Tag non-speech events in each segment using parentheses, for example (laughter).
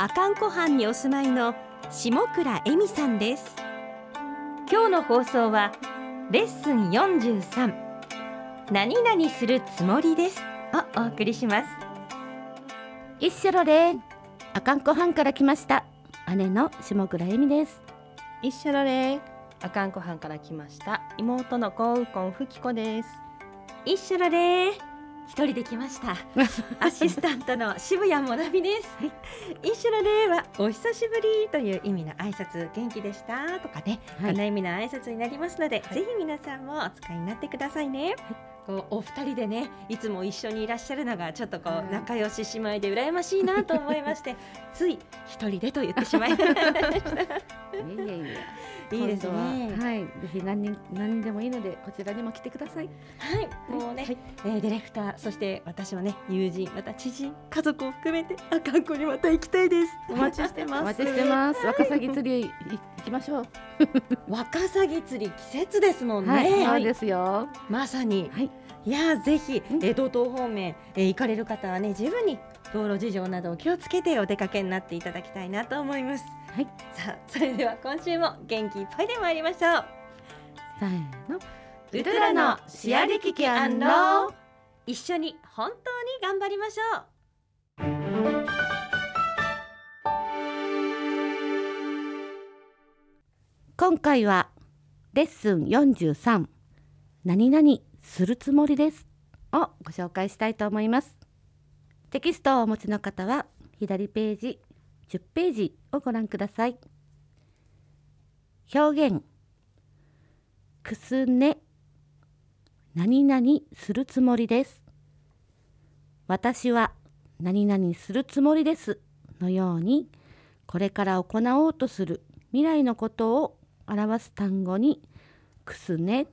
阿寒湖畔にお住まいの下倉恵美さんです。今日の放送はレッスン43何々するつもりです。をお送りします。一緒のれあかんこはから来ました。姉の下倉恵美です。一緒のれあかんこはから来ました。妹の幸右近ふきこです。一緒のれ一人で来ました。(laughs) アシスタントの渋谷もなみです、はい、一緒の礼はお久しぶりという意味の挨拶元気でしたとかね、はい、こんな意味の挨拶になりますので、はい、ぜひ皆さんもお使いになってくださいね、はい。こうお二人でねいつも一緒にいらっしゃるのがちょっとこう仲良し姉妹で羨ましいなと思いまして (laughs) つい一人でと言ってしまいました。いやいですね。はい、ぜひ何人何でもいいのでこちらにも来てください。はい、もうね、はい、えー、ディレクターそして私はね友人また知人家族を含めてあかんこにまた行きたいです。お待ちしてます。お待ちしてます。ワカサギ釣り行きましょう。ワカサギ釣り季節ですもんね。はい、そうですよ。まさに。はい。いやぜひ、え道東方面、え行かれる方はね十分に道路事情などを気をつけてお出かけになっていただきたいなと思います。はい、さあそれでは今週も元気いっぱいで参りましょう。せーの、ウトラのシアリキキアンロ一緒に本当に頑張りましょう。今回はレッスン43何々するつもりですをご紹介したいと思いますテキストをお持ちの方は左ページ10ページをご覧ください。表現くすね何々するつもりです。私は何々するつもりですのようにこれから行おうとする未来のことを表す単語にくすね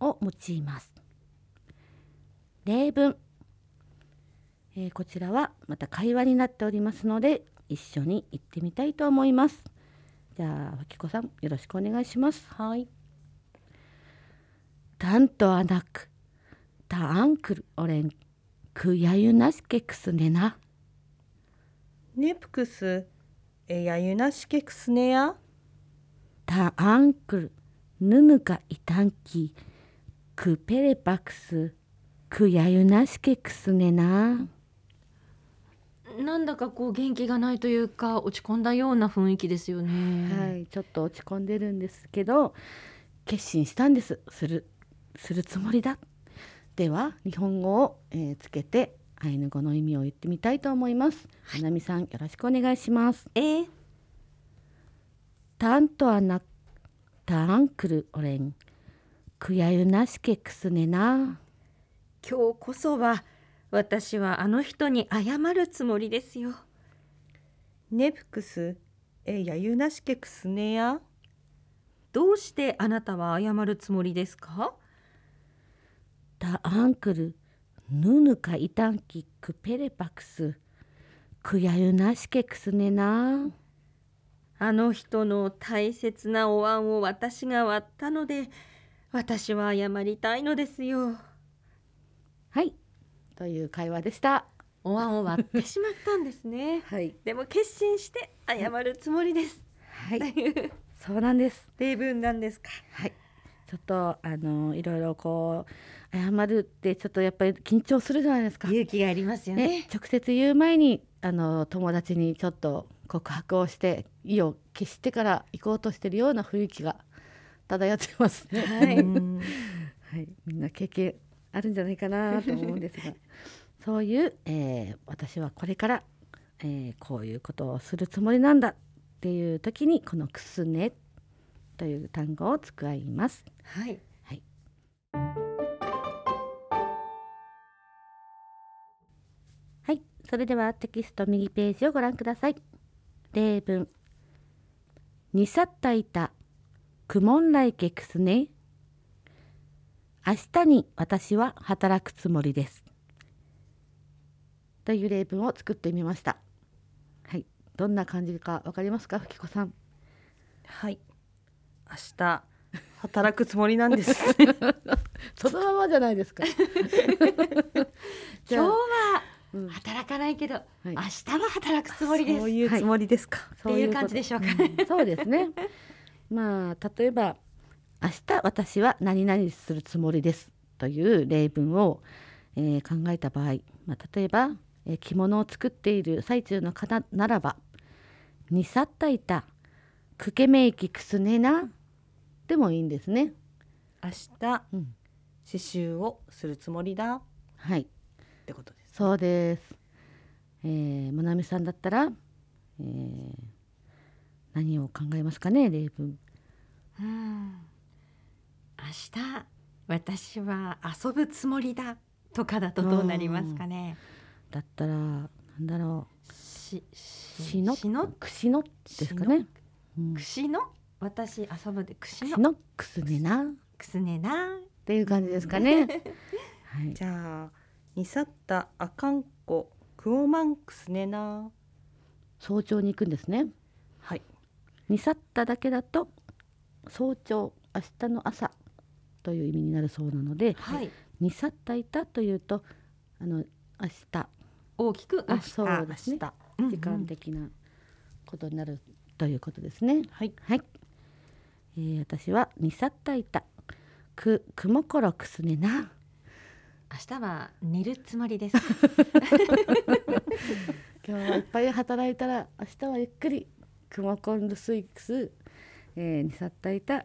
を用います。例文、えー、こちらはまた会話になっておりますので一緒に行ってみたいと思います。じゃあ脇子さんよろしくお願いします。はい。タンとアナクタアンクルオレンクヤユナシケクスネナネプクスエヤユナシケクスネヤタアンクルヌヌカイタンキクペレパクスくやゆなしけくすねななんだかこう元気がないというか落ち込んだような雰囲気ですよねはいちょっと落ち込んでるんですけど決心したんですするするつもりだでは日本語を、えー、つけてアイヌ語の意味を言ってみたいと思います。はなみさんよろしくお願いします。えー、タンとアナタンクルオレンくやゆなしけくすねな。今日こそは私はあの人に謝るつもりですよ。ネプクスえやゆなしけくすねや。どうしてあなたは謝るつもりですか？タアンクルヌヌカイタンキクペレパクスクヤユナシケクスネなあの人の大切なお椀を私が割ったので私は謝りたいのですよ。はいという会話でした。お椀を割ってしまったんですね。はい。でも決心して謝るつもりです。はい。そうなんです例文なんですか。はい。ちょっとあのいろいろこう謝るってちょっとやっぱり緊張するじゃないですか。勇気がありますよね、ね、直接言う前にあの友達にちょっと告白をして意を決してから行こうとしてるような雰囲気が漂ってますね。はい、はい、みんな経験あるんじゃないかなと思うんですが。(laughs) そういう、えー、私はこれから、えー、こういうことをするつもりなんだっていう時にこの「くすね」という単語を使います。はい、はい。はい、それではテキスト右ページをご覧ください。例文。にさったいたくもんらいけくすね明日に私は働くつもりです。という例文を作ってみました。はい。どんな感じかわかりますか？ふきこさん。はい。明日働くつもりなんです。(laughs) そのままじゃないですか。(laughs) 今日はうん。働かないけど、い。明日は働くつもりです。そういうつもりですか、っていう感じでしょうかん。そうですね。(laughs) まあ例えば明日私は何々するつもりですという例文を、えー考えた場合、まあ、例えば、えー着物を作っている最中の方ならば「にさったいたくけめいきくすねな」でもいいんですね。明日うん、刺繍をするつもりだっはいてことですそうです。えー、もなみさんだったら、えー何を考えますかね例文。うん明日私は遊ぶつもりだとかだとどうなりますかね。だったらなんだろしうしのしのく？しのですかね。うん。くしの？私遊ぶでくしの。くしのくすねな。っくすねな。ていう感じですかね。(laughs) はい。じゃあにさったあかんこクオマンクスねな。早朝に行くんですね。はい。にさっただけだと早朝明日の朝という意味になるそうなので、はい。にさったいたというとあの明日。大きく明あ日。そうですね。うんうん。時間的なことになるということですね。はい。はい。えー、私はにさったいたくくもころくすねな。明日は寝るつもりです。(laughs) 今日はいっぱい働いたら明日はゆっくりクモコンルスイックス、えー、にさったいた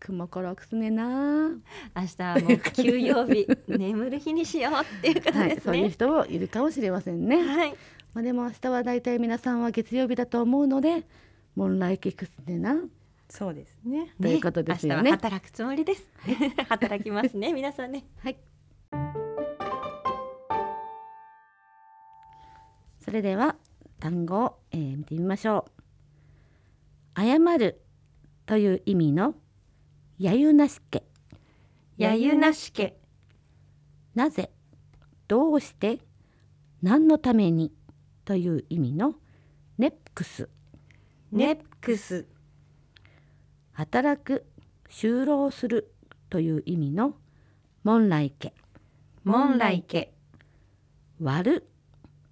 クモコロクスねな。明日はもう休養日。(laughs) 眠る日にしようっていうことはい、ですそういうね人もいるかもしれませんね、はい。まあ、でも明日はだいたい皆さんは月曜日だと思うのでモンライケクスねな。そうですね。ということですよね。明日は働くつもりです。(laughs) 働きますね皆さんね。はい。それでは単語を、えー見てみましょう。謝るという意味のやゆなしけ。やゆなしけ。なぜどうして何のためにという意味のネックス。ネックス。働く就労するという意味のモンライケモンライケ割る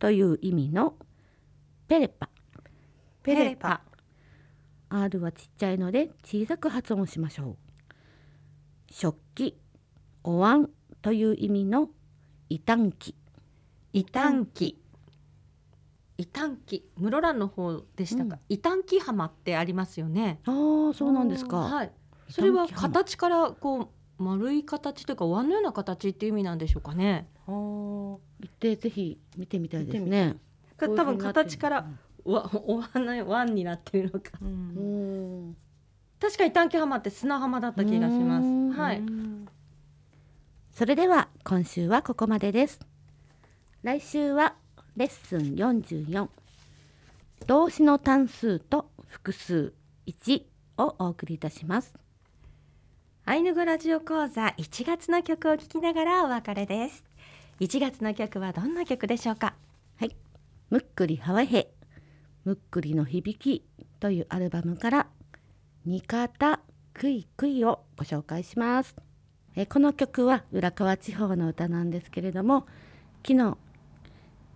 という意味のペレパ。ペレパ。R はちっちゃいので小さく発音しましょう食器お椀という意味の異端器。異端期異端期室蘭の方でしたか、うん。異端期浜ってありますよね。ああそうなんですか、はい。それは形からこう丸い形というかお椀のような形っていう意味なんでしょうかね。あー行ってぜひ見てみたいですね。多分形からお椀の椀になってるのか。うん確か異端期浜って砂浜だった気がしまうん。すはい。うんそれでは今週はここまでです。来週はレッスン44動詞の単数と複数1をお送りいたします。アイヌ語ラジオ講座1月の曲を聴きながらお別れです。1月の曲はどんな曲でしょうか？はい。むっくりはわへむっくりの響きというアルバムからにかたくいくいをご紹介しますえこの曲は浦河地方の歌なんですけれども木の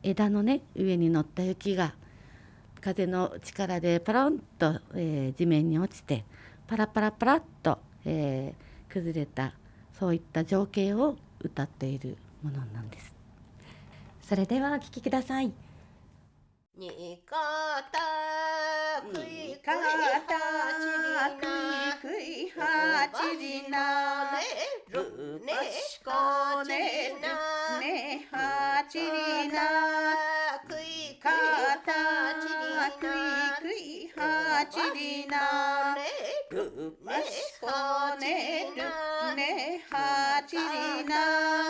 枝のね上に乗った雪が風の力でパロンと、えー地面に落ちてパラパラパラっと、えー崩れたそういった情景を歌っているものなんです。それではお聴きくださいにかたくいかたくいくいはちりな。るねしこねねなねはちりなくいかたちくいくいはちりなるねしこねるねはちりな。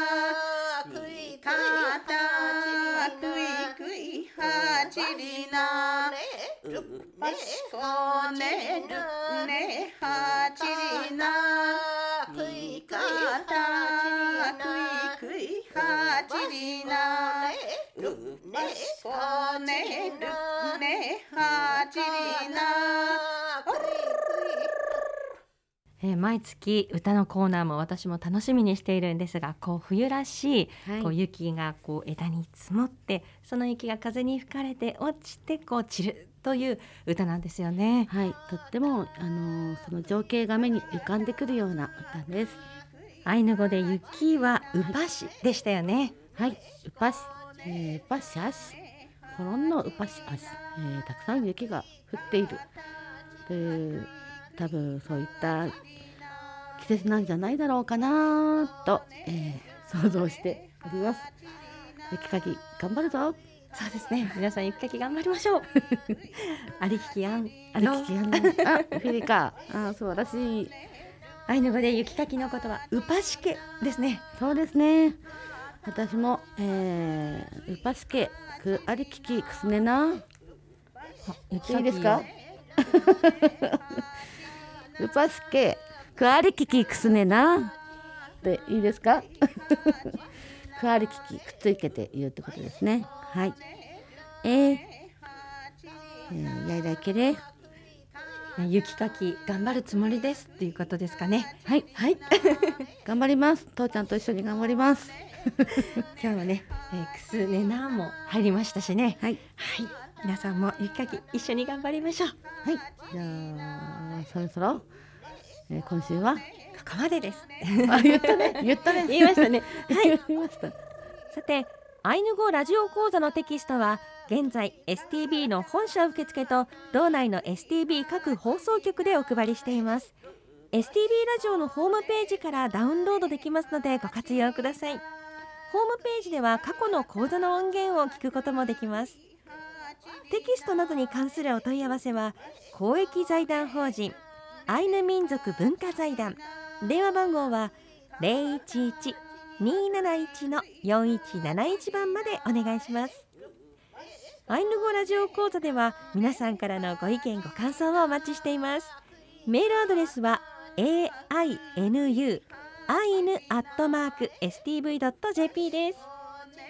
ましこねるねはちりなくいかたくいくいはちりなましこねるねはちりなえー毎月歌のコーナーも私も楽しみにしているんですがこう冬らしい、はいこう雪がこう枝に積もってその雪が風に吹かれて落ちてこう散るという歌なんですよね。はい、とってもあのーその情景が目に浮かんでくるような歌です。アイヌ語で雪はウパシでしたよね。はい、ウパシ、えー、ウパシアシ、ほろんのウパシアシ、えーたくさん雪が降っている。で、多分そういった季節なんじゃないだろうかなと、えー想像しております。雪かき頑張るぞ。そうですね。皆さん雪かき頑張りましょう。(laughs) ありききあん、あれ聞きやんの。あ、フィリカ、(laughs) あ、素晴らしい。アイヌ語で雪かきのことはウパシケですね。そうですね。私も、えー、ウパスケ、クアリキキクスネナ。雪いいですか？(laughs) ウパスケ、クアリキキクスネナ。で、いいですか？クアリキキくっつけて言うってことですね。はい。えー、えー、やいらいけれ。雪かき頑張るつもりですっていうことですかね。はい、はい。(laughs) 頑張ります。父ちゃんと一緒に頑張ります。(laughs) 今日はね、えー、クスネナも入りましたしね。はい。はい。皆さんも雪かき一緒に頑張りましょう。はい。じゃあ、そろそろ、えー、今週は。ここまでです。あ、言ったね。(laughs) 言ったね。言いましたね。(laughs) はい。言いました。さてアイヌ語ラジオ講座のテキストは現在 STB の本社受付と道内の STB 各放送局でお配りしています STB ラジオのホームページからダウンロードできますのでご活用くださいホームページでは過去の講座の音源を聞くこともできますテキストなどに関するお問い合わせは公益財団法人アイヌ民族文化財団。電話番号は011 271の4171番までお願いします。アイヌ語ラジオ講座では皆さんからのご意見ご感想をお待ちしています。メールアドレスは ainu アイヌアットマーク stv.jp です。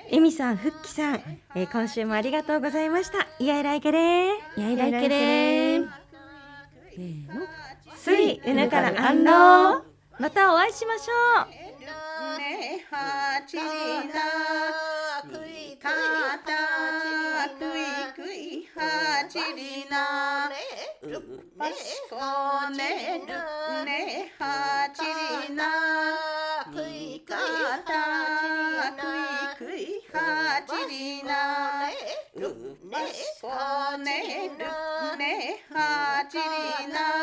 エミさん、フッキさん、えー今週もありがとうございました。いやいらいけれやいらいけれー。せーの。スイウヌからアンローまたお会いしましょう。ねはちりなくいかたくいくいはちりなばしこねる。ねはちりなばしこねるねはちりな